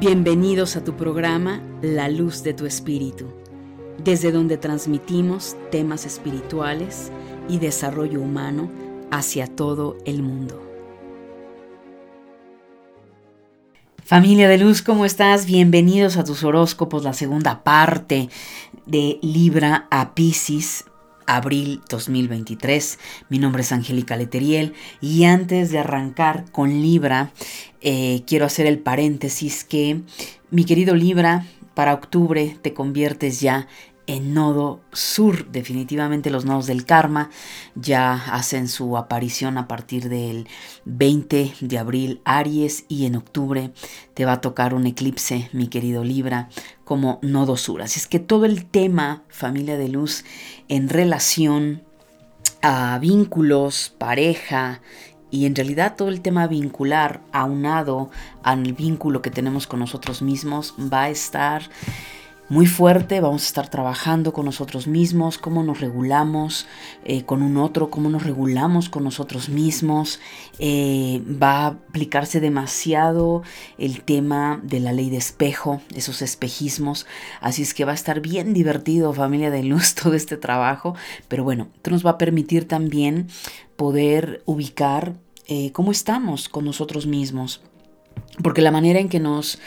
Bienvenidos a tu programa La Luz de tu Espíritu, desde donde transmitimos temas espirituales y desarrollo humano hacia todo el mundo. Familia de Luz, ¿cómo estás? Bienvenidos a tus horóscopos, la segunda parte de Libra a Pisces abril 2023. Mi nombre es Angélica Leteriel y antes de arrancar con Libra, eh, quiero hacer el paréntesis que mi querido Libra, para octubre te conviertes ya en nodo sur. Definitivamente los nodos del karma ya hacen su aparición a partir del 20 de abril Aries y en octubre te va a tocar un eclipse, mi querido Libra, como nodo sur. Así es que todo el tema familia de luz en relación a vínculos, pareja, y en realidad todo el tema vincular aunado al vínculo que tenemos con nosotros mismos va a estar muy fuerte, vamos a estar trabajando con nosotros mismos, cómo nos regulamos eh, con un otro, cómo nos regulamos con nosotros mismos. Eh, va a aplicarse demasiado el tema de la ley de espejo, esos espejismos. Así es que va a estar bien divertido, familia de luz, todo este trabajo. Pero bueno, esto nos va a permitir también poder ubicar eh, cómo estamos con nosotros mismos. Porque la manera en que nos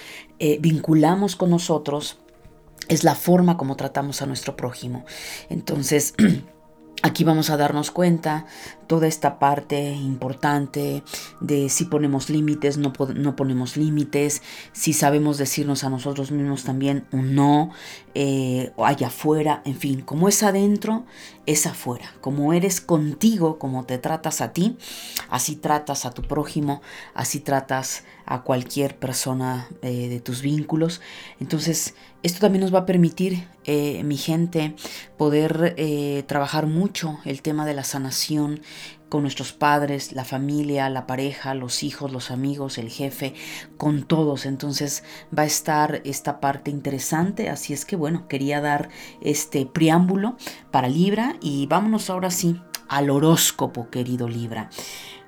vinculamos con nosotros es la forma como tratamos a nuestro prójimo. Entonces, aquí vamos a darnos cuenta toda esta parte importante de si ponemos límites, no, no ponemos límites, si sabemos decirnos a nosotros mismos también un no, eh, allá afuera, en fin, como es adentro, es afuera. Como eres contigo, como te tratas a ti, así tratas a tu prójimo, así tratas a cualquier persona eh, de tus vínculos. Entonces, esto también nos va a permitir, eh, mi gente, poder eh, trabajar mucho el tema de la sanación con nuestros padres, la familia, la pareja, los hijos, los amigos, el jefe, con todos. Entonces va a estar esta parte interesante. Así es que bueno, quería dar este preámbulo para Libra y vámonos ahora sí al horóscopo, querido Libra.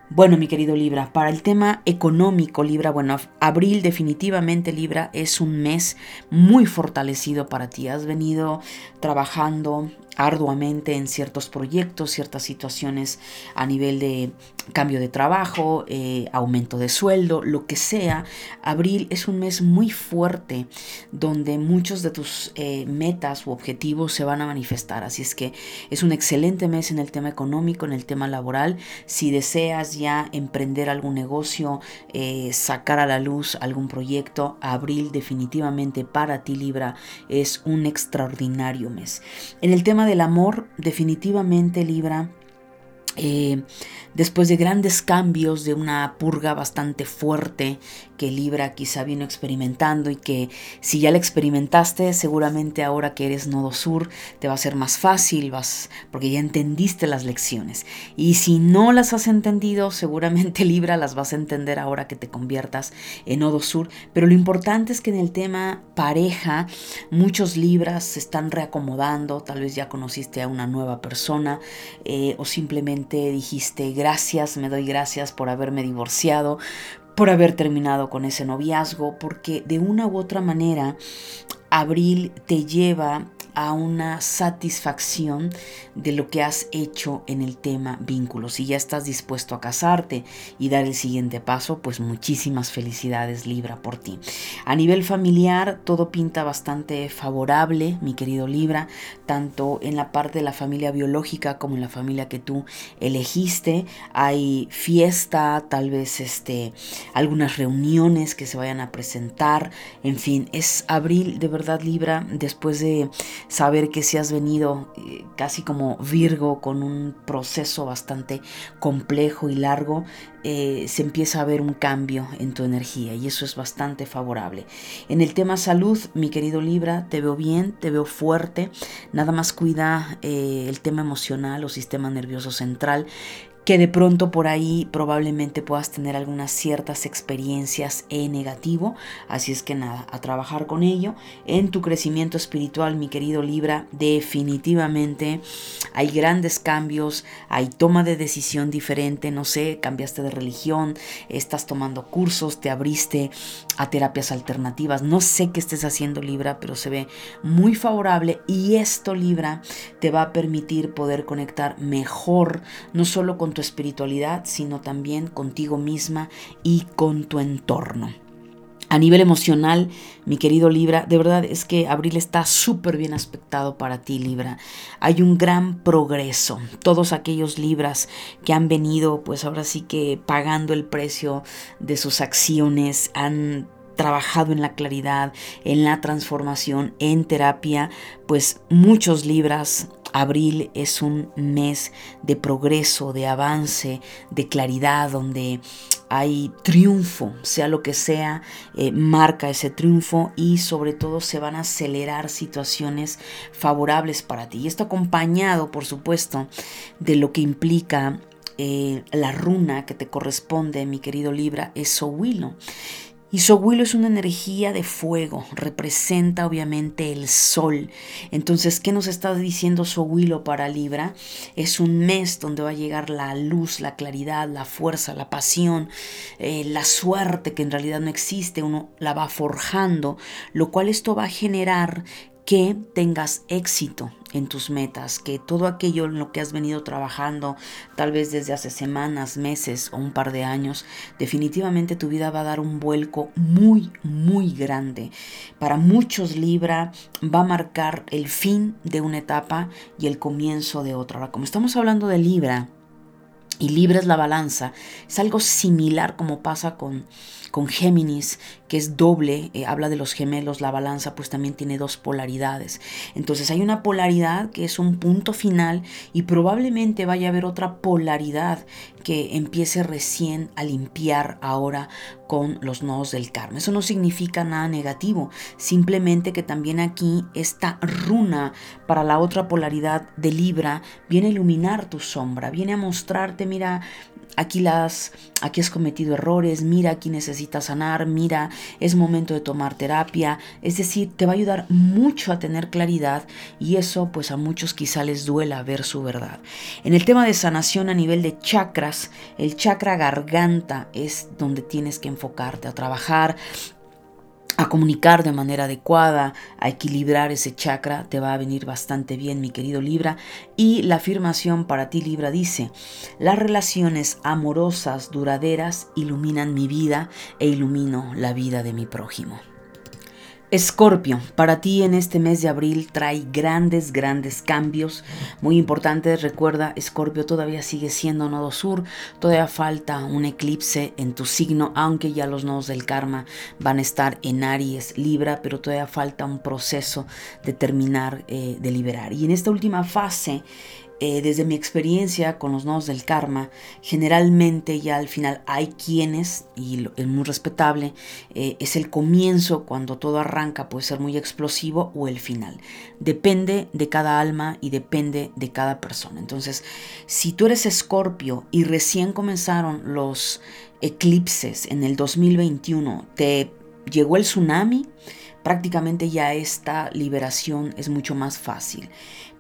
Bueno, mi querido Libra, para el tema económico, Libra, bueno, abril definitivamente, Libra, es un mes muy fortalecido para ti. Has venido trabajando arduamente en ciertos proyectos, ciertas situaciones a nivel de cambio de trabajo, eh, aumento de sueldo, lo que sea. Abril es un mes muy fuerte donde muchos de tus eh, metas u objetivos se van a manifestar. Así es que es un excelente mes en el tema económico, en el tema laboral. Si deseas ya emprender algún negocio, eh, sacar a la luz algún proyecto, abril definitivamente para ti Libra es un extraordinario mes. En el tema del amor definitivamente Libra eh, después de grandes cambios, de una purga bastante fuerte que Libra quizá vino experimentando y que si ya la experimentaste, seguramente ahora que eres nodo sur te va a ser más fácil, vas, porque ya entendiste las lecciones. Y si no las has entendido, seguramente Libra las vas a entender ahora que te conviertas en nodo sur. Pero lo importante es que en el tema pareja, muchos Libras se están reacomodando, tal vez ya conociste a una nueva persona eh, o simplemente dijiste gracias, me doy gracias por haberme divorciado, por haber terminado con ese noviazgo, porque de una u otra manera abril te lleva a una satisfacción de lo que has hecho en el tema vínculos. Si ya estás dispuesto a casarte y dar el siguiente paso, pues muchísimas felicidades Libra por ti. A nivel familiar, todo pinta bastante favorable, mi querido Libra, tanto en la parte de la familia biológica como en la familia que tú elegiste. Hay fiesta, tal vez este, algunas reuniones que se vayan a presentar. En fin, es abril de verdad Libra después de saber que si has venido eh, casi como Virgo con un proceso bastante complejo y largo, eh, se empieza a ver un cambio en tu energía y eso es bastante favorable. En el tema salud, mi querido Libra, te veo bien, te veo fuerte, nada más cuida eh, el tema emocional o sistema nervioso central que de pronto por ahí probablemente puedas tener algunas ciertas experiencias en negativo. Así es que nada, a trabajar con ello. En tu crecimiento espiritual, mi querido Libra, definitivamente hay grandes cambios, hay toma de decisión diferente, no sé, cambiaste de religión, estás tomando cursos, te abriste a terapias alternativas, no sé qué estés haciendo Libra, pero se ve muy favorable y esto Libra te va a permitir poder conectar mejor, no solo con tu espiritualidad, sino también contigo misma y con tu entorno. A nivel emocional, mi querido Libra, de verdad es que abril está súper bien aspectado para ti, Libra. Hay un gran progreso. Todos aquellos Libras que han venido, pues ahora sí que pagando el precio de sus acciones, han trabajado en la claridad, en la transformación, en terapia, pues muchos Libras Abril es un mes de progreso, de avance, de claridad, donde hay triunfo, sea lo que sea, eh, marca ese triunfo y sobre todo se van a acelerar situaciones favorables para ti. Y esto acompañado, por supuesto, de lo que implica eh, la runa que te corresponde, mi querido Libra, es Sohuilo. Y Sohuilo es una energía de fuego, representa obviamente el sol. Entonces, ¿qué nos está diciendo Sohuilo para Libra? Es un mes donde va a llegar la luz, la claridad, la fuerza, la pasión, eh, la suerte que en realidad no existe, uno la va forjando, lo cual esto va a generar que tengas éxito en tus metas, que todo aquello en lo que has venido trabajando, tal vez desde hace semanas, meses o un par de años, definitivamente tu vida va a dar un vuelco muy, muy grande. Para muchos Libra va a marcar el fin de una etapa y el comienzo de otra. Ahora, como estamos hablando de Libra, y Libra es la balanza, es algo similar como pasa con con Géminis, que es doble, eh, habla de los gemelos, la balanza pues también tiene dos polaridades. Entonces hay una polaridad que es un punto final y probablemente vaya a haber otra polaridad que empiece recién a limpiar ahora con los nodos del karma. Eso no significa nada negativo, simplemente que también aquí esta runa para la otra polaridad de Libra viene a iluminar tu sombra, viene a mostrarte, mira, aquí las aquí has cometido errores, mira aquí necesitas sanar, mira, es momento de tomar terapia, es decir, te va a ayudar mucho a tener claridad y eso pues a muchos quizá les duela ver su verdad. En el tema de sanación a nivel de chakras, el chakra garganta es donde tienes que enfocarte a trabajar a comunicar de manera adecuada, a equilibrar ese chakra, te va a venir bastante bien, mi querido Libra. Y la afirmación para ti, Libra, dice, las relaciones amorosas duraderas iluminan mi vida e ilumino la vida de mi prójimo. Escorpio, para ti en este mes de abril trae grandes, grandes cambios muy importantes. Recuerda, Escorpio todavía sigue siendo nodo sur, todavía falta un eclipse en tu signo, aunque ya los nodos del karma van a estar en Aries, Libra, pero todavía falta un proceso de terminar eh, de liberar. Y en esta última fase, eh, desde mi experiencia con los nodos del karma, generalmente ya al final hay quienes, y es muy respetable, eh, es el comienzo cuando todo arranca, puede ser muy explosivo o el final. Depende de cada alma y depende de cada persona. Entonces, si tú eres escorpio y recién comenzaron los eclipses en el 2021, te llegó el tsunami, prácticamente ya esta liberación es mucho más fácil.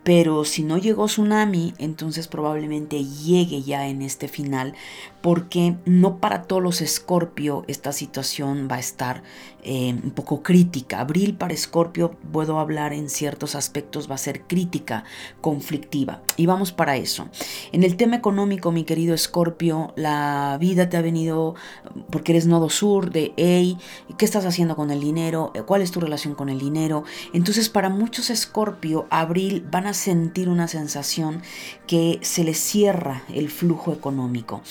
Pero si no llegó tsunami, entonces probablemente llegue ya en este final, porque no para todos los Escorpio esta situación va a estar eh, un poco crítica. Abril para Escorpio, puedo hablar en ciertos aspectos, va a ser crítica, conflictiva. Y vamos para eso. En el tema económico, mi querido Escorpio, la vida te ha venido, porque eres nodo sur, de, hey, ¿qué estás haciendo con el dinero? ¿Cuál es tu relación con el dinero? Entonces, para muchos Escorpio, abril van a sentir una sensación que se les cierra el flujo económico.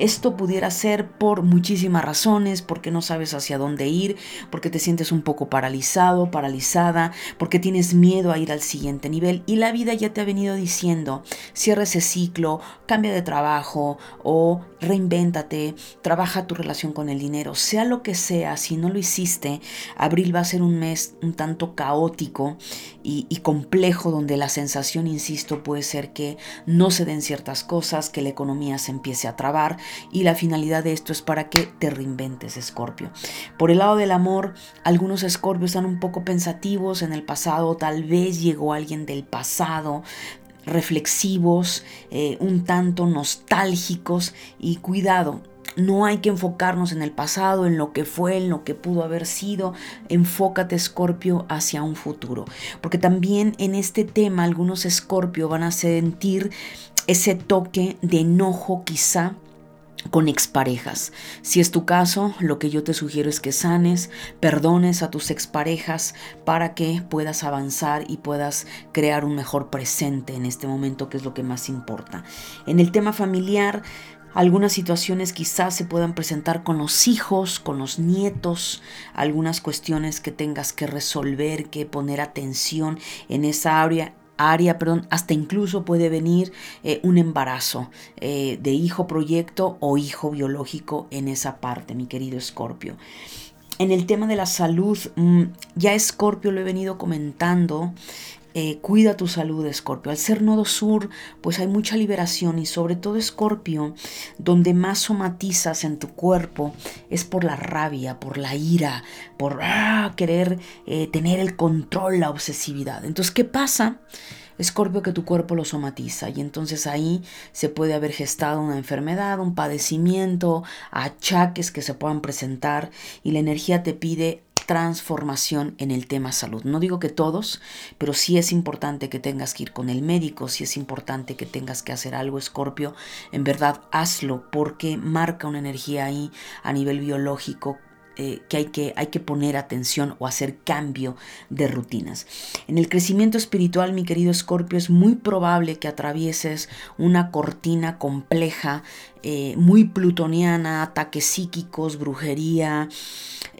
Esto pudiera ser por muchísimas razones, porque no sabes hacia dónde ir, porque te sientes un poco paralizado, paralizada, porque tienes miedo a ir al siguiente nivel. Y la vida ya te ha venido diciendo, cierra ese ciclo, cambia de trabajo o reinvéntate, trabaja tu relación con el dinero, sea lo que sea, si no lo hiciste, abril va a ser un mes un tanto caótico y, complejo donde la sensación, insisto, puede ser que no se den ciertas cosas, que la economía se empiece a trabar y la finalidad de esto es para que te reinventes, Escorpio. Por el lado del amor, algunos Escorpios están un poco pensativos en el pasado, tal vez llegó alguien del pasado, reflexivos, eh, un tanto nostálgicos y cuidado. No hay que enfocarnos en el pasado, en lo que fue, en lo que pudo haber sido. Enfócate, Escorpio, hacia un futuro. Porque también en este tema algunos Escorpio van a sentir ese toque de enojo quizá con exparejas. Si es tu caso, lo que yo te sugiero es que sanes, perdones a tus exparejas para que puedas avanzar y puedas crear un mejor presente en este momento, que es lo que más importa. En el tema familiar, algunas situaciones quizás se puedan presentar con los hijos, con los nietos, algunas cuestiones que tengas que resolver, que poner atención en esa área, área, perdón, hasta incluso puede venir eh, un embarazo eh, de hijo proyecto o hijo biológico en esa parte, mi querido Escorpio. En el tema de la salud, mm, ya Escorpio lo he venido comentando, eh, cuida tu salud, Escorpio. Al ser nodo sur, pues hay mucha liberación y sobre todo, Escorpio, donde más somatizas en tu cuerpo es por la rabia, por la ira, por ah, querer eh, tener el control, la obsesividad. Entonces, ¿qué pasa? Escorpio que tu cuerpo lo somatiza y entonces ahí se puede haber gestado una enfermedad, un padecimiento, achaques que se puedan presentar y la energía te pide transformación en el tema salud. No digo que todos, pero sí es importante que tengas que ir con el médico, sí es importante que tengas que hacer algo, Escorpio. En verdad, hazlo porque marca una energía ahí a nivel biológico eh, que, hay que hay que poner atención o hacer cambio de rutinas. En el crecimiento espiritual, mi querido Escorpio, es muy probable que atravieses una cortina compleja, eh, muy plutoniana, ataques psíquicos, brujería,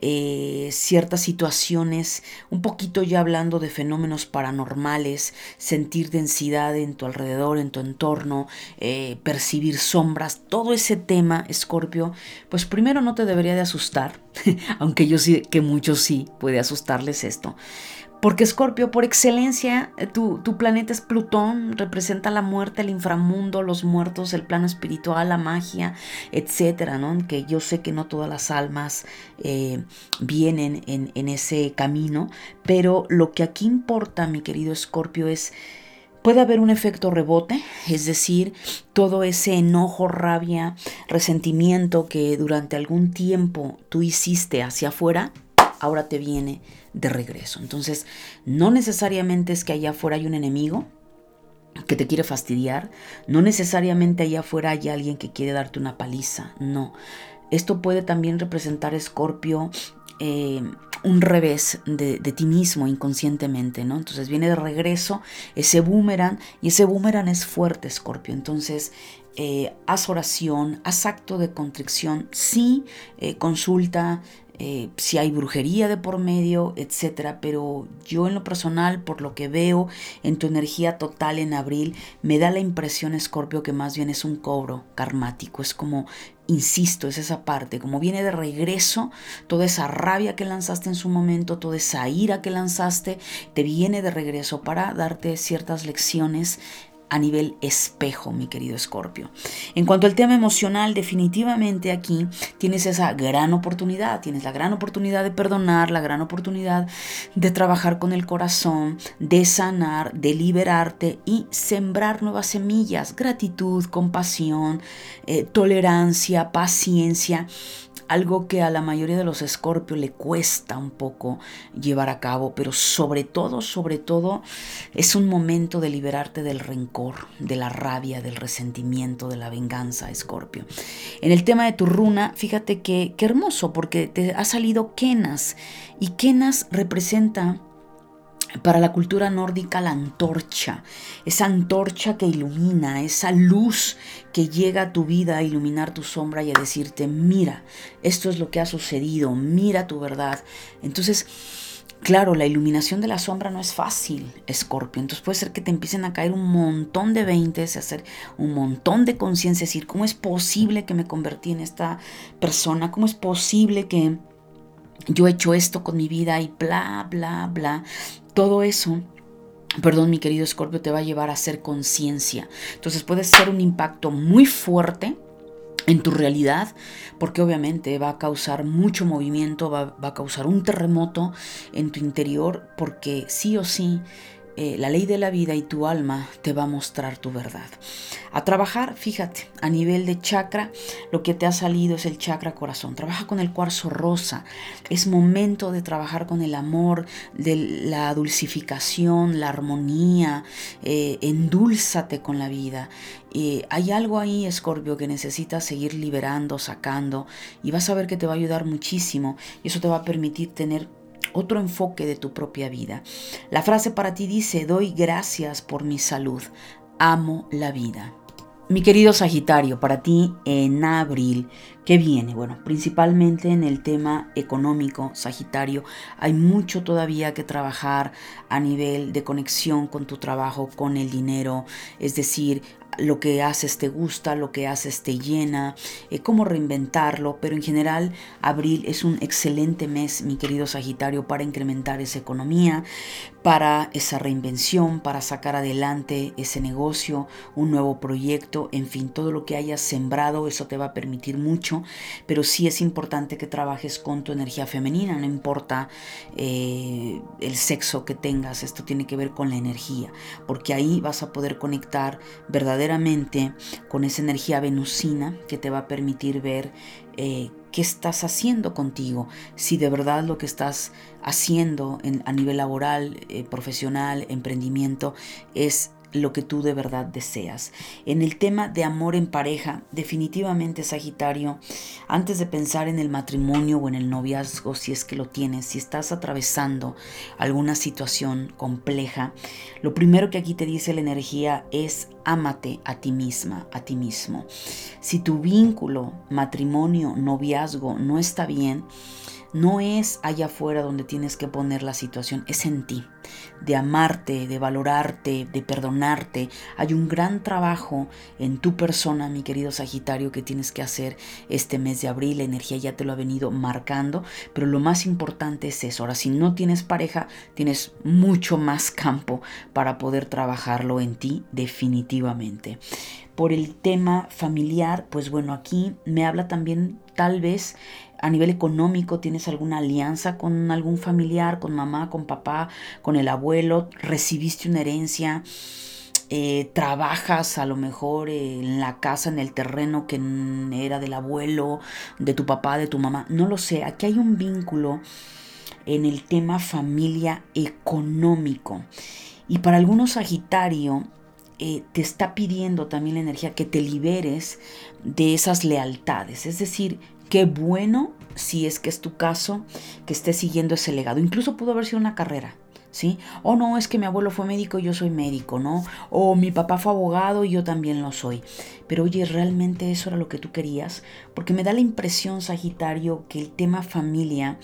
eh, ciertas situaciones, un poquito ya hablando de fenómenos paranormales, sentir densidad en tu alrededor, en tu entorno, eh, percibir sombras, todo ese tema, Escorpio, pues primero no te debería de asustar, aunque yo sí, que muchos sí puede asustarles esto. Porque Escorpio, por excelencia, eh, tu, planeta es Plutón, representa la muerte, el inframundo, los muertos, el plano espiritual, la magia, etcétera, ¿no? Que yo sé que no todas las almas eh, vienen en, en ese camino, pero lo que aquí importa, mi querido Escorpio, es Puede haber un efecto rebote, es decir, todo ese enojo, rabia, resentimiento que durante algún tiempo tú hiciste hacia afuera, ahora te viene de regreso. Entonces, no necesariamente es que allá afuera hay un enemigo que te quiere fastidiar, no necesariamente allá afuera hay alguien que quiere darte una paliza, no. Esto puede también representar, Escorpio, eh, un revés de, ti mismo inconscientemente, ¿no? Entonces viene de regreso ese boomerang y ese boomerang es fuerte, Escorpio. Entonces eh, haz oración, haz acto de contrición, sí, eh, consulta, eh, si hay brujería de por medio, etcétera. Pero yo en lo personal, por lo que veo en tu energía total en abril, me da la impresión, Escorpio, que más bien es un cobro karmático. Es como, insisto, es esa parte, como viene de regreso, toda esa rabia que lanzaste en su momento, toda esa ira que lanzaste, te viene de regreso para darte ciertas lecciones a nivel espejo, mi querido Escorpio. En cuanto al tema emocional, definitivamente aquí tienes esa gran oportunidad, tienes la gran oportunidad de perdonar, la gran oportunidad de trabajar con el corazón, de sanar, de liberarte y sembrar nuevas semillas, gratitud, compasión, eh, tolerancia, paciencia algo que a la mayoría de los escorpios le cuesta un poco llevar a cabo, pero sobre todo, sobre todo, es un momento de liberarte del rencor, de la rabia, del resentimiento, de la venganza, escorpio. En el tema de tu runa, fíjate que qué hermoso, porque te ha salido Kenas, y Kenas representa para la cultura nórdica la antorcha, esa antorcha que ilumina, esa luz que llega a tu vida a iluminar tu sombra y a decirte, mira, esto es lo que ha sucedido, mira tu verdad. Entonces, Claro, la iluminación de la sombra no es fácil, Escorpio. Entonces puede ser que te empiecen a caer un montón de veintes, hacer un montón de conciencia, decir, ¿cómo es posible que me convertí en esta persona? ¿Cómo es posible que yo he hecho esto con mi vida y bla, bla, bla? Todo eso perdón mi querido Escorpio, te va a llevar a hacer conciencia. Entonces puede ser un impacto muy fuerte en tu realidad, porque obviamente va a causar mucho movimiento, va, va, a causar un terremoto en tu interior, porque sí o sí eh, la ley de la vida y tu alma te va a mostrar tu verdad. A trabajar, fíjate, a nivel de chakra, lo que te ha salido es el chakra corazón. Trabaja con el cuarzo rosa. Es momento de trabajar con el amor, de la dulcificación, la armonía. Eh, endúlzate con la vida. Hay algo ahí, Escorpio, que necesitas seguir liberando, sacando, y vas a ver que te va a ayudar muchísimo. Y eso te va a permitir tener otro enfoque de tu propia vida. La frase para ti dice, doy gracias por mi salud, amo la vida. Mi querido Sagitario, para ti en abril, ¿qué viene? Bueno, principalmente en el tema económico, Sagitario, hay mucho todavía que trabajar a nivel de conexión con tu trabajo, con el dinero, es decir, lo que haces te gusta, lo que haces te llena, eh, cómo reinventarlo, pero en general abril es un excelente mes, mi querido Sagitario, para incrementar esa economía, para esa reinvención, para sacar adelante ese negocio, un nuevo proyecto, en fin, todo lo que hayas sembrado, eso te va a permitir mucho, pero sí es importante que trabajes con tu energía femenina, no importa eh, el sexo que tengas, esto tiene que ver con la energía, porque ahí vas a poder conectar verdaderamente con esa energía venusina que te va a permitir ver eh, qué estás haciendo contigo, si de verdad lo que estás haciendo a nivel laboral, eh, profesional, emprendimiento, es lo que tú de verdad deseas. En el tema de amor en pareja, definitivamente Sagitario, antes de pensar en el matrimonio o en el noviazgo, si es que lo tienes, si estás atravesando alguna situación compleja, lo primero que aquí te dice la energía es ámate a ti misma, a ti mismo. Si tu vínculo, matrimonio, noviazgo no está bien, no es allá afuera donde tienes que poner la situación, es en ti, de amarte, de valorarte, de perdonarte. Hay un gran trabajo en tu persona, mi querido Sagitario, que tienes que hacer este mes de abril. La energía ya te lo ha venido marcando, pero lo más importante es eso. Ahora, si no tienes pareja, tienes mucho más campo para poder trabajarlo en ti definitivamente por el tema familiar, pues bueno, aquí me habla también tal vez a nivel económico, tienes alguna alianza con algún familiar, con mamá, con papá, con el abuelo, recibiste una herencia. Eh, trabajas a lo mejor en la casa, en el terreno que era del abuelo, de tu papá, de tu mamá, no lo sé, aquí hay un vínculo en el tema familia económico. Y para algunos Sagitario, eh, te está pidiendo también la energía que te liberes de esas lealtades. Es decir, qué bueno si es que es tu caso que estés siguiendo ese legado. Incluso pudo haber sido una carrera. ¿Sí? O no, es que mi abuelo fue médico y yo soy médico, ¿no? O mi papá fue abogado y yo también lo soy. Pero oye, ¿realmente eso era lo que tú querías? Porque me da la impresión, Sagitario, que el tema familia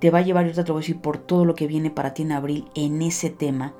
te va a llevar, yo te voy a decir, por todo lo que viene para ti en abril en ese tema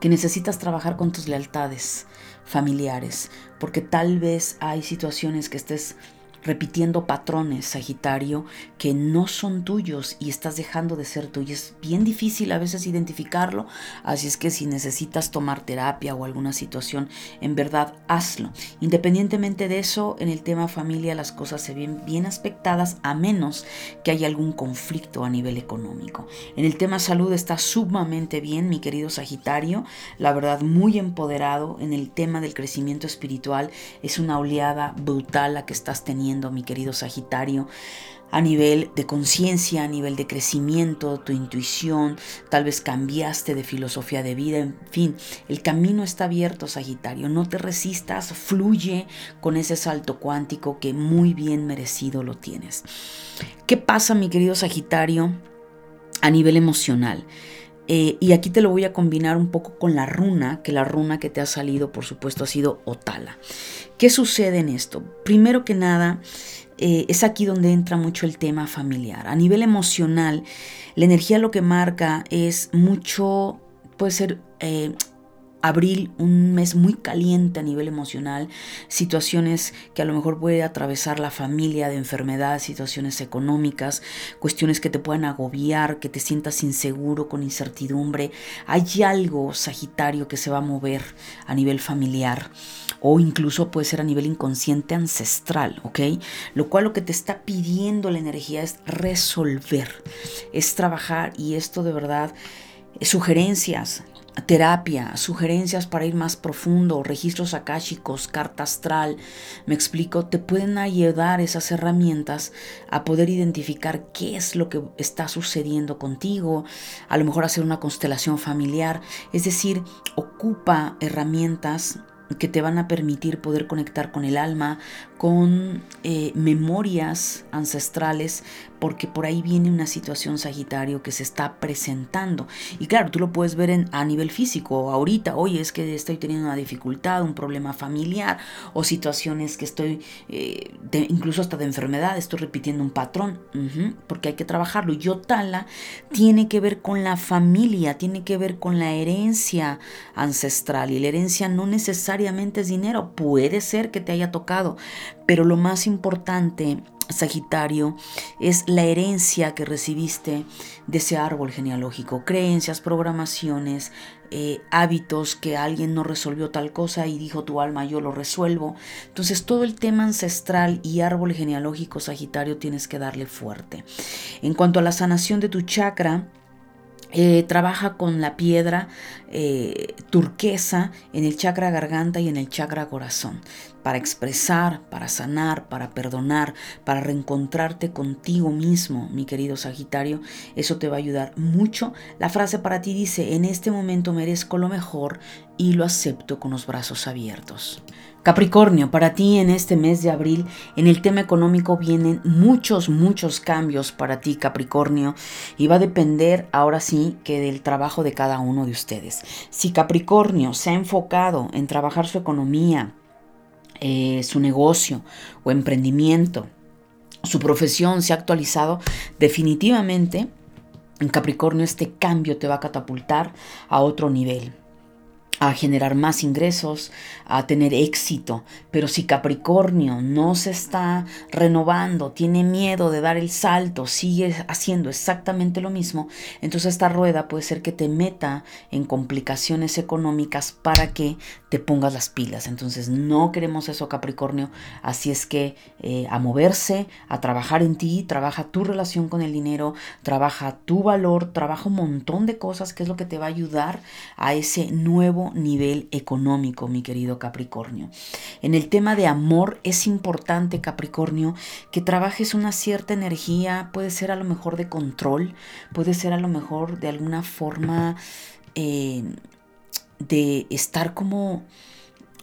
que necesitas trabajar con tus lealtades familiares, porque tal vez hay situaciones que estés repitiendo patrones, Sagitario, que no son tuyos y estás dejando de ser tuyo. Es bien difícil a veces identificarlo, así es que si necesitas tomar terapia o alguna situación, en verdad hazlo. Independientemente de eso, en el tema familia las cosas se ven bien aspectadas a menos que haya algún conflicto a nivel económico. En el tema salud está sumamente bien, mi querido Sagitario, la verdad muy empoderado en el tema del crecimiento espiritual. Es una oleada brutal la que estás teniendo mi querido Sagitario, a nivel de conciencia, a nivel de crecimiento, tu intuición, tal vez cambiaste de filosofía de vida, en fin, el camino está abierto, Sagitario, no te resistas, fluye con ese salto cuántico que muy bien merecido lo tienes. ¿Qué pasa, mi querido Sagitario, a nivel emocional? Eh, y aquí te lo voy a combinar un poco con la runa, que la runa que te ha salido, por supuesto, ha sido Otala. ¿Qué sucede en esto? Primero que nada, eh, es aquí donde entra mucho el tema familiar. A nivel emocional, la energía lo que marca es mucho, puede ser eh, abril, un mes muy caliente a nivel emocional, situaciones que a lo mejor puede atravesar la familia de enfermedad, situaciones económicas, cuestiones que te puedan agobiar, que te sientas inseguro, con incertidumbre. Hay algo, Sagitario, que se va a mover a nivel familiar o incluso puede ser a nivel inconsciente ancestral, ¿ok? Lo cual lo que te está pidiendo la energía es resolver, es trabajar y esto de verdad sugerencias, terapia, sugerencias para ir más profundo, registros akáshicos, carta astral, me explico, te pueden ayudar esas herramientas a poder identificar qué es lo que está sucediendo contigo, a lo mejor hacer una constelación familiar, es decir, ocupa herramientas que te van a permitir poder conectar con el alma, con eh, memorias ancestrales, porque por ahí viene una situación Sagitario que se está presentando. Y claro, tú lo puedes ver en, a nivel físico, ahorita, oye, es que estoy teniendo una dificultad, un problema familiar, o situaciones que estoy, eh, incluso hasta de enfermedad, estoy repitiendo un patrón, porque hay que trabajarlo. Yotala tiene que ver con la familia, tiene que ver con la herencia ancestral, y la herencia no necesariamente es dinero, puede ser que te haya tocado pero lo más importante, Sagitario, es la herencia que recibiste de ese árbol genealógico, creencias, programaciones, eh, hábitos que alguien no resolvió tal cosa y dijo tu alma yo lo resuelvo. Entonces todo el tema ancestral y árbol genealógico Sagitario tienes que darle fuerte. En cuanto a la sanación de tu chakra, eh, trabaja con la piedra eh, turquesa en el chakra garganta y en el chakra corazón para expresar, para sanar, para perdonar, para reencontrarte contigo mismo, mi querido Sagitario. Eso te va a ayudar mucho. La frase para ti dice, en este momento merezco lo mejor y lo acepto con los brazos abiertos. Capricornio, para ti en este mes de abril, en el tema económico vienen muchos, muchos cambios para ti, Capricornio, y va a depender ahora sí que del trabajo de cada uno de ustedes. Si Capricornio se ha enfocado en trabajar su economía, eh, su negocio o emprendimiento, su profesión se ha actualizado, definitivamente. En Capricornio este cambio te va a catapultar a otro nivel a generar más ingresos, a tener éxito. Pero si Capricornio no se está renovando, tiene miedo de dar el salto, sigue haciendo exactamente lo mismo, entonces esta rueda puede ser que te meta en complicaciones económicas para que te pongas las pilas. Entonces no queremos eso Capricornio, así es que eh, a moverse, a trabajar en ti, trabaja tu relación con el dinero, trabaja tu valor, trabaja un montón de cosas que es lo que te va a ayudar a ese nuevo nivel económico, mi querido Capricornio. En el tema de amor es importante, Capricornio, que trabajes una cierta energía, puede ser a lo mejor de control, puede ser a lo mejor de alguna forma eh, de estar como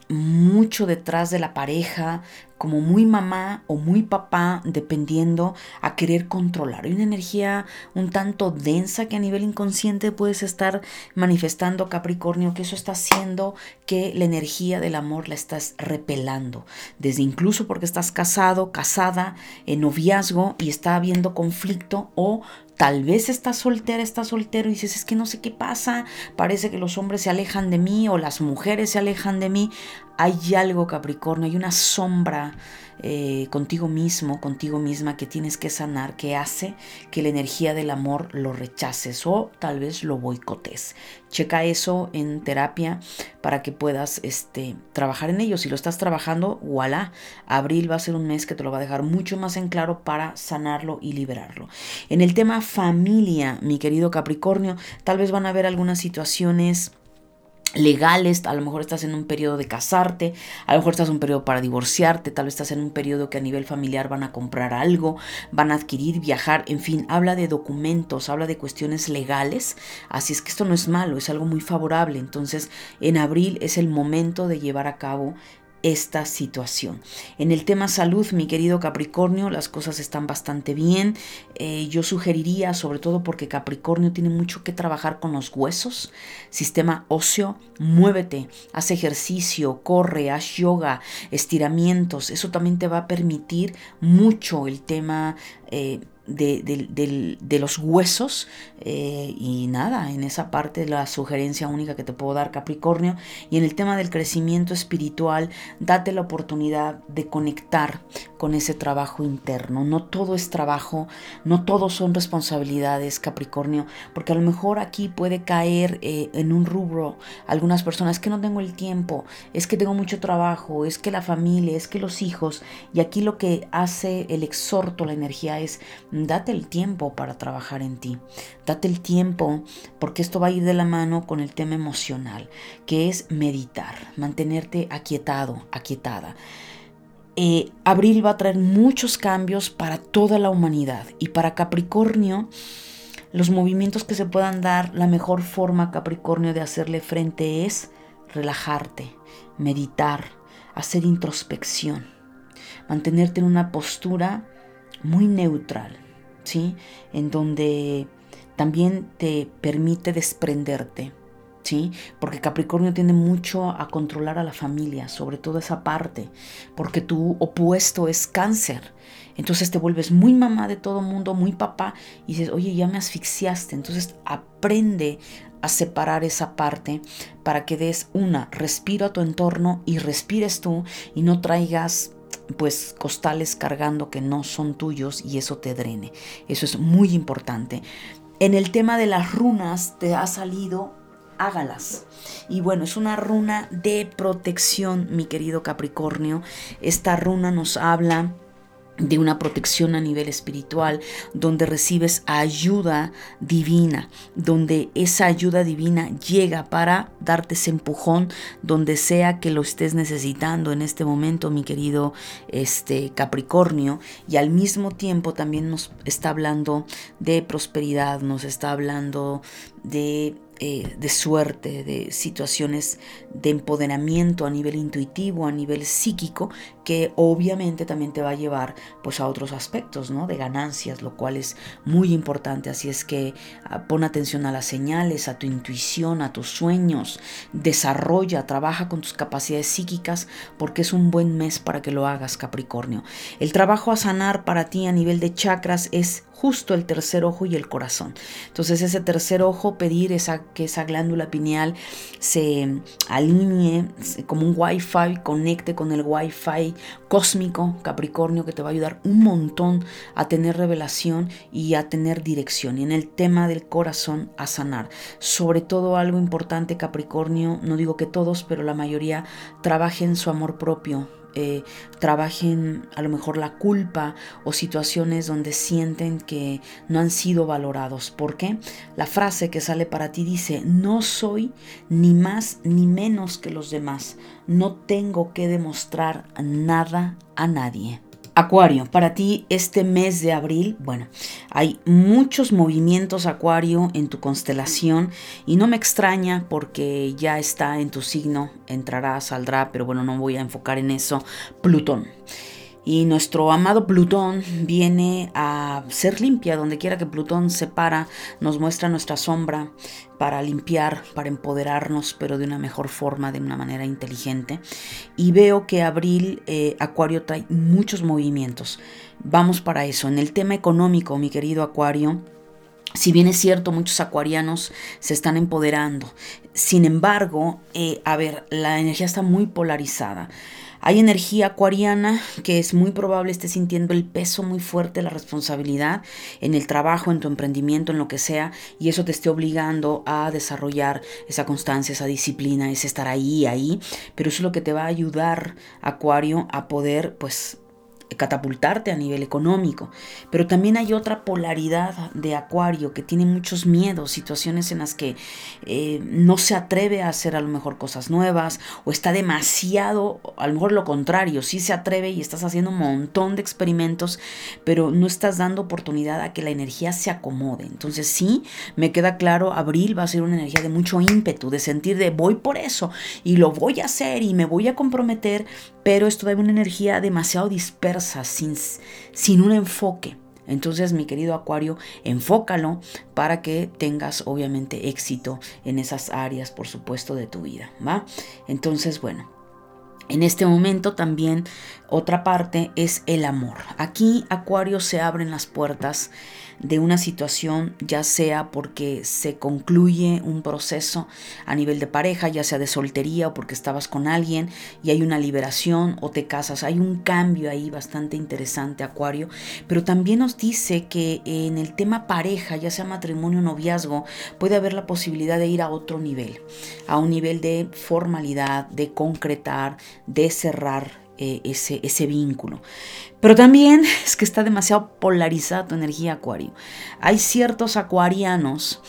mucho detrás de la pareja, como muy mamá o muy papá, dependiendo a querer controlar. Hay una energía un tanto densa que a nivel inconsciente puedes estar manifestando, Capricornio, que eso está haciendo que la energía del amor la estás repelando. Desde incluso porque estás casado, casada, en noviazgo y está habiendo conflicto o Tal vez estás soltera, estás soltero y dices, es que no sé qué pasa, parece que los hombres se alejan de mí o las mujeres se alejan de mí. Hay algo, Capricornio, hay una sombra eh, contigo mismo, contigo misma que tienes que sanar, que hace que la energía del amor lo rechaces o tal vez lo boicotes. Checa eso en terapia para que puedas este, trabajar en ello. Si lo estás trabajando, voilà, abril va a ser un mes que te lo va a dejar mucho más en claro para sanarlo y liberarlo. En el tema familia, mi querido Capricornio, tal vez van a haber algunas situaciones legales, a lo mejor estás en un periodo de casarte, a lo mejor estás en un periodo para divorciarte, tal vez estás en un periodo que a nivel familiar van a comprar algo, van a adquirir, viajar, en fin, habla de documentos, habla de cuestiones legales, así es que esto no es malo, es algo muy favorable, entonces en abril es el momento de llevar a cabo esta situación. En el tema salud, mi querido Capricornio, las cosas están bastante bien. Eh, yo sugeriría, sobre todo porque Capricornio tiene mucho que trabajar con los huesos, sistema óseo, muévete, haz ejercicio, corre, haz yoga, estiramientos. Eso también te va a permitir mucho el tema eh, de, los huesos eh, y nada, en esa parte la sugerencia única que te puedo dar Capricornio y en el tema del crecimiento espiritual, date la oportunidad de conectar con ese trabajo interno. No todo es trabajo, no todo son responsabilidades Capricornio, porque a lo mejor aquí puede caer eh, en un rubro algunas personas que no tengo el tiempo, es que tengo mucho trabajo, es que la familia, es que los hijos y aquí lo que hace el exhorto, la energía es date el tiempo para trabajar en ti. Date el tiempo porque esto va a ir de la mano con el tema emocional, que es meditar, mantenerte aquietado, aquietada. Eh, abril va a traer muchos cambios para toda la humanidad y para Capricornio los movimientos que se puedan dar, la mejor forma Capricornio de hacerle frente es relajarte, meditar, hacer introspección, mantenerte en una postura muy neutral, ¿sí? En donde también te permite desprenderte, ¿sí? Porque Capricornio tiende mucho a controlar a la familia, sobre todo esa parte, porque tu opuesto es cáncer. Entonces te vuelves muy mamá de todo mundo, muy papá, y dices, oye, ya me asfixiaste. Entonces aprende a separar esa parte para que des una, respiro a tu entorno y respires tú y no traigas pues costales cargando que no son tuyos y eso te drene. Eso es muy importante. En el tema de las runas te ha salido, hágalas. Y bueno, es una runa de protección, mi querido Capricornio. Esta runa nos habla de una protección a nivel espiritual, donde recibes ayuda divina, donde esa ayuda divina llega para darte ese empujón donde sea que lo estés necesitando en este momento, mi querido este Capricornio, y al mismo tiempo también nos está hablando de prosperidad, nos está hablando de eh, de suerte, de situaciones de empoderamiento a nivel intuitivo, a nivel psíquico, que obviamente también te va a llevar pues a otros aspectos, ¿no? De ganancias, lo cual es muy importante. Así es que ah, pon atención a las señales, a tu intuición, a tus sueños, desarrolla, trabaja con tus capacidades psíquicas, porque es un buen mes para que lo hagas, Capricornio. El trabajo a sanar para ti a nivel de chakras es justo el tercer ojo y el corazón. Entonces ese tercer ojo, pedir esa, que esa glándula pineal se alinee como un wifi, conecte con el wifi cósmico Capricornio que te va a ayudar un montón a tener revelación y a tener dirección. Y en el tema del corazón a sanar. Sobre todo algo importante Capricornio, no digo que todos, pero la mayoría trabajen su amor propio eh, trabajen a lo mejor la culpa o situaciones donde sienten que no han sido valorados. ¿Por qué? La frase que sale para ti dice, no soy ni más ni menos que los demás. No tengo que demostrar nada a nadie. Acuario, para ti este mes de abril, bueno, hay muchos movimientos Acuario en tu constelación y no me extraña porque ya está en tu signo, entrará, saldrá, pero bueno, no voy a enfocar en eso, Plutón. Y nuestro amado Plutón viene a ser limpia, donde quiera que Plutón se para, nos muestra nuestra sombra para limpiar, para empoderarnos, pero de una mejor forma, de una manera inteligente. Y veo que abril, eh, Acuario trae muchos movimientos. Vamos para eso. En el tema económico, mi querido Acuario, si bien es cierto, muchos acuarianos se están empoderando. Sin embargo, eh, a ver, la energía está muy polarizada. Hay energía acuariana que es muy probable esté sintiendo el peso muy fuerte la responsabilidad en el trabajo, en tu emprendimiento, en lo que sea, y eso te esté obligando a desarrollar esa constancia, esa disciplina, ese estar ahí, ahí, pero eso es lo que te va a ayudar, Acuario, a poder, pues, catapultarte a nivel económico. Pero también hay otra polaridad de Acuario que tiene muchos miedos, situaciones en las que eh, no se atreve a hacer a lo mejor cosas nuevas o está demasiado, a lo mejor lo contrario, sí se atreve y estás haciendo un montón de experimentos, pero no estás dando oportunidad a que la energía se acomode. Entonces sí, me queda claro, abril va a ser una energía de mucho ímpetu, de sentir de voy por eso y lo voy a hacer y me voy a comprometer, pero esto da una energía demasiado dispersa, sin, sin un enfoque. Entonces, mi querido Acuario, enfócalo para que tengas obviamente éxito en esas áreas, por supuesto, de tu vida, ¿va? Entonces, bueno, en este momento también otra parte es el amor. Aquí Acuario se abren las puertas de una situación, ya sea porque se concluye un proceso a nivel de pareja, ya sea de soltería o porque estabas con alguien y hay una liberación o te casas. Hay un cambio ahí bastante interesante, Acuario, pero también nos dice que en el tema pareja, ya sea matrimonio o noviazgo, puede haber la posibilidad de ir a otro nivel, a un nivel de formalidad, de concretar, de cerrar eh, ese, ese vínculo. Pero también es que está demasiado polarizada tu energía acuario. Hay ciertos acuarianos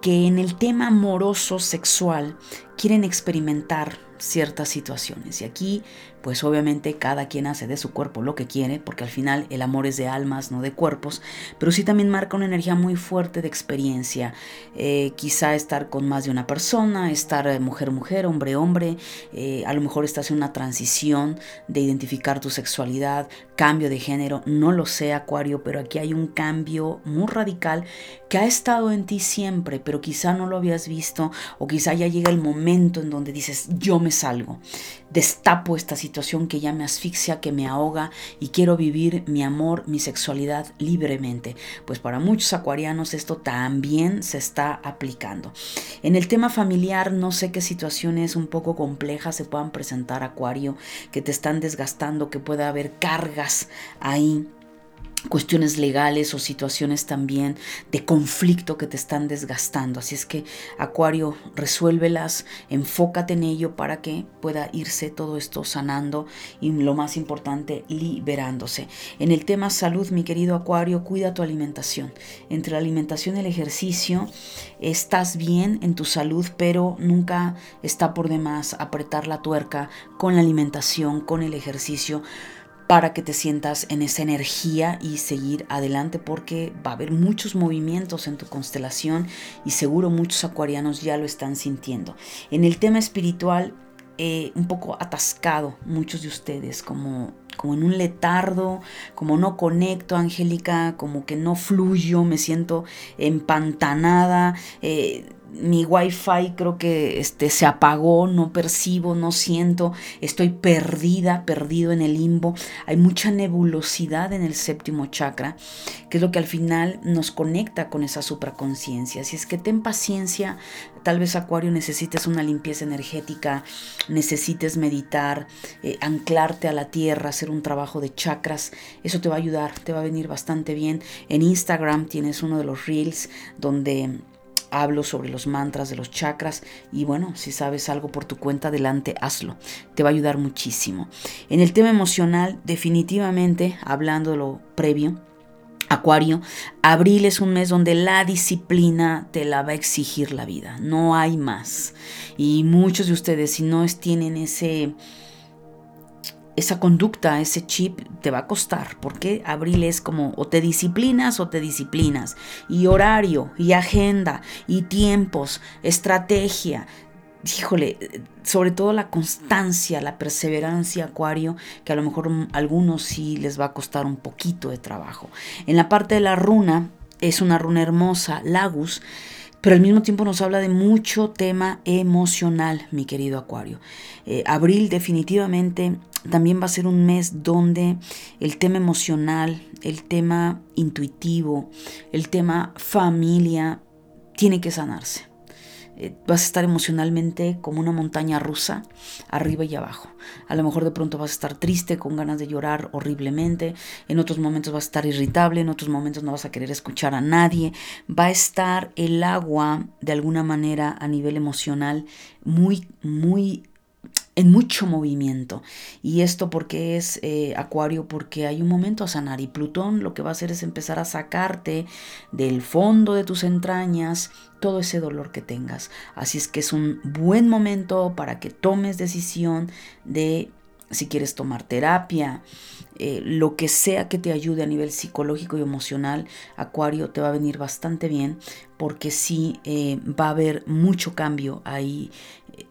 que en el tema amoroso sexual quieren experimentar ciertas situaciones. Y aquí pues obviamente cada quien hace de su cuerpo lo que quiere, porque al final el amor es de almas, no de cuerpos, pero sí también marca una energía muy fuerte de experiencia. Eh, quizá estar con más de una persona, estar mujer-mujer, hombre-hombre, eh, a lo mejor estás en una transición de identificar tu sexualidad, cambio de género, no lo sé Acuario, pero aquí hay un cambio muy radical que ha estado en ti siempre, pero quizá no lo habías visto o quizá ya llega el momento en donde dices, yo me salgo, destapo esta situación que ya me asfixia, que me ahoga y quiero vivir mi amor, mi sexualidad libremente. Pues para muchos acuarianos esto también se está aplicando. En el tema familiar no sé qué situaciones un poco complejas se puedan presentar acuario, que te están desgastando, que pueda haber cargas ahí cuestiones legales o situaciones también de conflicto que te están desgastando. Así es que Acuario, resuélvelas, enfócate en ello para que pueda irse todo esto sanando y lo más importante, liberándose. En el tema salud, mi querido Acuario, cuida tu alimentación. Entre la alimentación y el ejercicio, estás bien en tu salud, pero nunca está por demás apretar la tuerca con la alimentación, con el ejercicio para que te sientas en esa energía y seguir adelante porque va a haber muchos movimientos en tu constelación y seguro muchos acuarianos ya lo están sintiendo. En el tema espiritual, eh, un poco atascado muchos de ustedes, como, como en un letardo, como no conecto, Angélica, como que no fluyo, me siento empantanada. Eh, mi wifi creo que este, se apagó, no percibo, no siento, estoy perdida, perdido en el limbo. Hay mucha nebulosidad en el séptimo chakra, que es lo que al final nos conecta con esa supraconciencia. Si es que ten paciencia, tal vez Acuario necesites una limpieza energética, necesites meditar, eh, anclarte a la tierra, hacer un trabajo de chakras, eso te va a ayudar, te va a venir bastante bien. En Instagram tienes uno de los reels donde hablo sobre los mantras de los chakras y bueno, si sabes algo por tu cuenta, adelante, hazlo. Te va a ayudar muchísimo. En el tema emocional, definitivamente, hablando de lo previo, Acuario, abril es un mes donde la disciplina te la va a exigir la vida, no hay más. Y muchos de ustedes, si no tienen ese esa conducta, ese chip te va a costar, porque abril es como o te disciplinas o te disciplinas, y horario, y agenda, y tiempos, estrategia, híjole, sobre todo la constancia, la perseverancia, Acuario, que a lo mejor algunos sí les va a costar un poquito de trabajo. En la parte de la runa, es una runa hermosa, Lagus, pero al mismo tiempo nos habla de mucho tema emocional, mi querido Acuario. Eh, abril definitivamente también va a ser un mes donde el tema emocional, el tema intuitivo, el tema familia, tiene que sanarse. Eh, vas a estar emocionalmente como una montaña rusa, arriba y abajo. A lo mejor de pronto vas a estar triste, con ganas de llorar horriblemente, en otros momentos vas a estar irritable, en otros momentos no vas a querer escuchar a nadie. Va a estar el agua de alguna manera a nivel emocional muy, muy en mucho movimiento. Y esto porque es eh, Acuario, porque hay un momento a sanar. Y Plutón lo que va a hacer es empezar a sacarte del fondo de tus entrañas todo ese dolor que tengas. Así es que es un buen momento para que tomes decisión de si quieres tomar terapia, eh, lo que sea que te ayude a nivel psicológico y emocional, Acuario te va a venir bastante bien porque sí eh, va a haber mucho cambio ahí.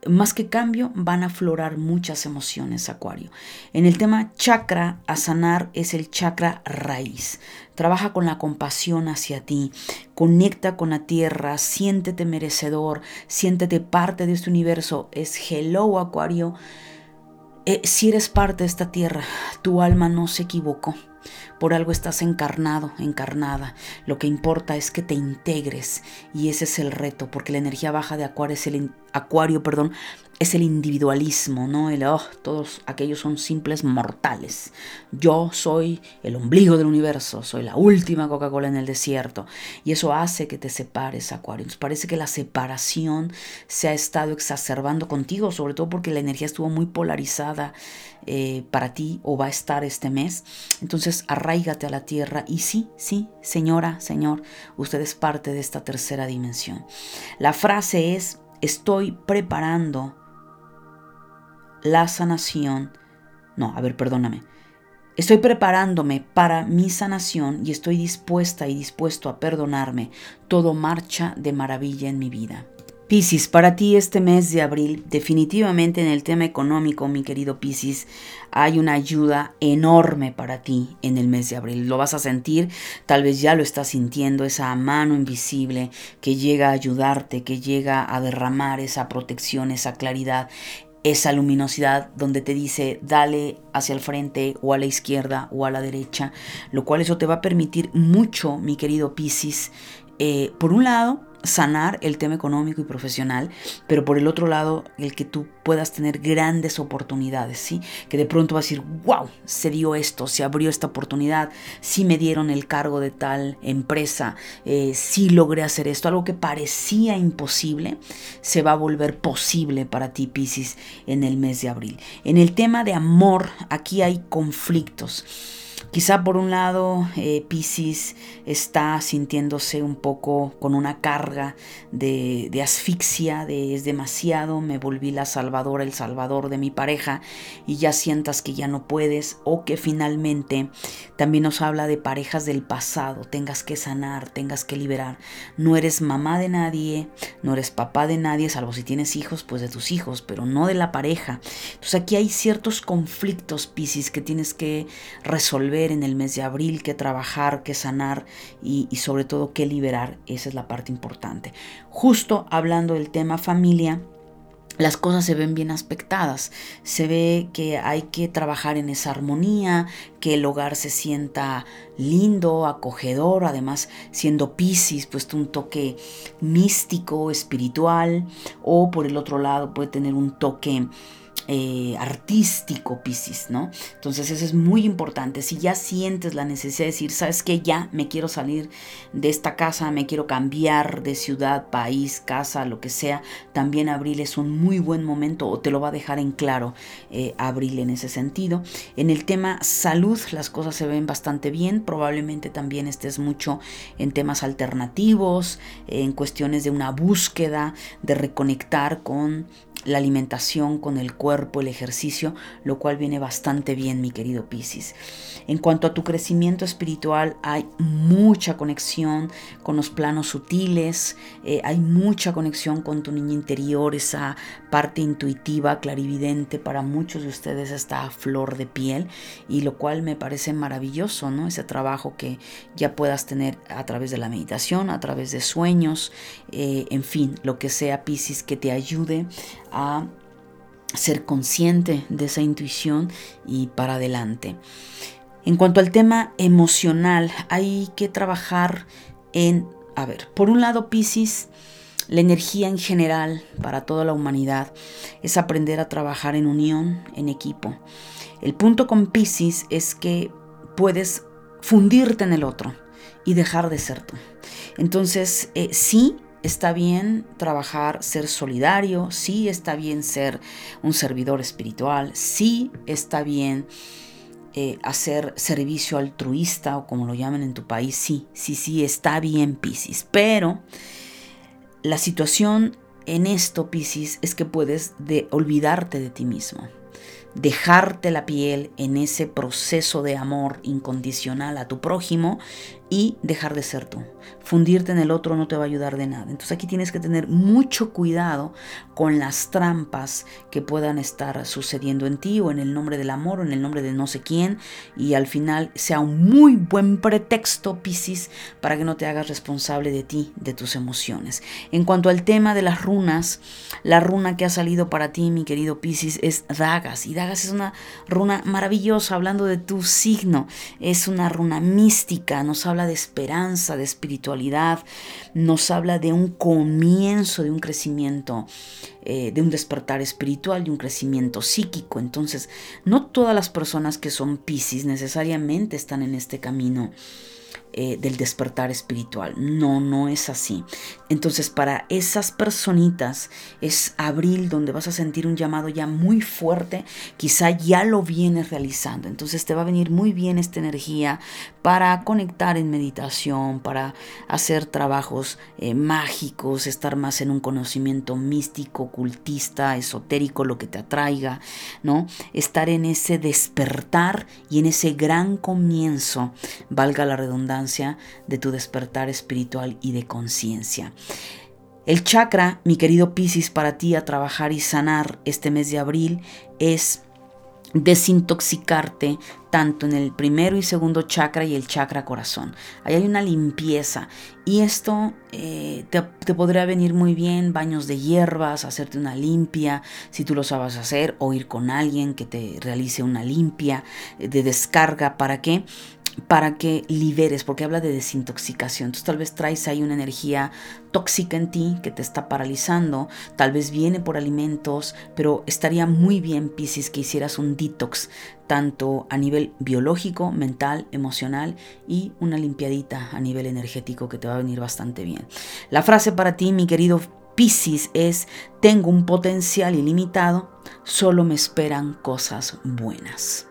Más que cambio, van a aflorar muchas emociones, Acuario. En el tema chakra, a sanar es el chakra raíz. Trabaja con la compasión hacia ti, conecta con la tierra, siéntete merecedor, siéntete parte de este universo. Es hello, Acuario. Eh, si eres parte de esta tierra, tu alma no se equivocó. Por algo estás encarnado, encarnada. Lo que importa es que te integres y ese es el reto, porque la energía baja de Acuario es el Acuario, perdón, es el individualismo, ¿no? El, oh, todos aquellos son simples mortales. Yo soy el ombligo del universo, soy la última Coca-Cola en el desierto. Y eso hace que te separes, Acuario. parece que la separación se ha estado exacerbando contigo, sobre todo porque la energía estuvo muy polarizada eh, para ti o va a estar este mes. Entonces, arraigate a la tierra y sí, sí, señora, señor, usted es parte de esta tercera dimensión. La frase es, estoy preparando la sanación. No, a ver, perdóname. Estoy preparándome para mi sanación y estoy dispuesta y dispuesto a perdonarme. Todo marcha de maravilla en mi vida. Piscis, para ti este mes de abril, definitivamente en el tema económico, mi querido Piscis, hay una ayuda enorme para ti en el mes de abril. Lo vas a sentir, tal vez ya lo estás sintiendo, esa mano invisible que llega a ayudarte, que llega a derramar esa protección, esa claridad, esa luminosidad donde te dice dale hacia el frente o a la izquierda o a la derecha, lo cual eso te va a permitir mucho, mi querido Piscis, eh, por un lado, sanar el tema económico y profesional, pero por el otro lado, el que tú puedas tener grandes oportunidades, ¿sí? Que de pronto vas a decir, wow, se dio esto, se abrió esta oportunidad, sí me dieron el cargo de tal empresa, eh, sí logré hacer esto, algo que parecía imposible, se va a volver posible para ti, Pisces, en el mes de abril. En el tema de amor, aquí hay conflictos. Quizá por un lado eh, Pisces está sintiéndose un poco con una carga de, asfixia, de es demasiado, me volví la salvadora, el salvador de mi pareja y ya sientas que ya no puedes o que finalmente también nos habla de parejas del pasado, tengas que sanar, tengas que liberar. No eres mamá de nadie, no eres papá de nadie, salvo si tienes hijos, pues de tus hijos, pero no de la pareja. Entonces aquí hay ciertos conflictos, Pisces, que tienes que resolver en el mes de abril, que trabajar, que sanar y, sobre todo que liberar. Esa es la parte importante. Justo hablando del tema familia, las cosas se ven bien aspectadas. Se ve que hay que trabajar en esa armonía, que el hogar se sienta lindo, acogedor, además siendo Pisces, pues un toque místico, espiritual, o por el otro lado puede tener un toque eh, artístico, Piscis, ¿no? Entonces eso es muy importante. Si ya sientes la necesidad de decir, ¿sabes qué? Ya me quiero salir de esta casa, me quiero cambiar de ciudad, país, casa, lo que sea, también abril es un muy buen momento o te lo va a dejar en claro eh, abril en ese sentido. En el tema salud, las cosas se ven bastante bien. Probablemente también estés mucho en temas alternativos, en cuestiones de una búsqueda, de reconectar con la alimentación con el cuerpo, el ejercicio, lo cual viene bastante bien, mi querido Piscis. En cuanto a tu crecimiento espiritual, hay mucha conexión con los planos sutiles, eh, hay mucha conexión con tu niña interior, esa parte intuitiva, clarividente, para muchos de ustedes está a flor de piel, y lo cual me parece maravilloso, ¿no? Ese trabajo que ya puedas tener a través de la meditación, a través de sueños, eh, en fin, lo que sea Piscis que te ayude a ser consciente de esa intuición y para adelante. En cuanto al tema emocional, hay que trabajar en, a ver, por un lado Pisces, la energía en general para toda la humanidad es aprender a trabajar en unión, en equipo. El punto con Pisces es que puedes fundirte en el otro y dejar de ser tú. Entonces, eh, sí, está bien trabajar, ser solidario, sí está bien ser un servidor espiritual, sí está bien eh, hacer servicio altruista o como lo llaman en tu país, sí, sí, sí, está bien, Piscis. Pero la situación en esto, Piscis, es que puedes de olvidarte de ti mismo dejarte la piel en ese proceso de amor incondicional a tu prójimo y dejar de ser tú. Fundirte en el otro no te va a ayudar de nada. Entonces aquí tienes que tener mucho cuidado con las trampas que puedan estar sucediendo en ti o en el nombre del amor o en el nombre de no sé quién y al final sea un muy buen pretexto, Piscis, para que no te hagas responsable de ti, de tus emociones. En cuanto al tema de las runas, la runa que ha salido para ti, mi querido Piscis, es Dagas. Y Dagas es una runa maravillosa, hablando de tu signo. Es una runa mística, nos habla de esperanza, de espiritualidad, nos habla de un comienzo, de un crecimiento, eh, de un despertar espiritual, de un crecimiento psíquico. Entonces, no todas las personas que son Pisces necesariamente están en este camino eh, del despertar espiritual. No, no es así. Entonces para esas personitas es abril donde vas a sentir un llamado ya muy fuerte, quizá ya lo vienes realizando. Entonces te va a venir muy bien esta energía para conectar en meditación, para hacer trabajos eh, mágicos, estar más en un conocimiento místico, ocultista, esotérico, lo que te atraiga, ¿no? Estar en ese despertar y en ese gran comienzo, valga la redundancia de tu despertar espiritual y de conciencia. El chakra, mi querido Piscis, para ti a trabajar y sanar este mes de abril es desintoxicarte tanto en el primero y segundo chakra y el chakra corazón. Ahí hay una limpieza y esto eh, te, te, podría venir muy bien, baños de hierbas, hacerte una limpia, si tú lo sabes hacer, o ir con alguien que te realice una limpia eh, de descarga. ¿Para qué? Para que liberes, porque habla de desintoxicación. Entonces tal vez traes ahí una energía tóxica en ti que te está paralizando, tal vez viene por alimentos, pero estaría muy bien, Piscis, que hicieras un detox, tanto a nivel biológico, mental, emocional y una limpiadita a nivel energético que te va a venir bastante bien. La frase para ti, mi querido Piscis, es, tengo un potencial ilimitado, solo me esperan cosas buenas.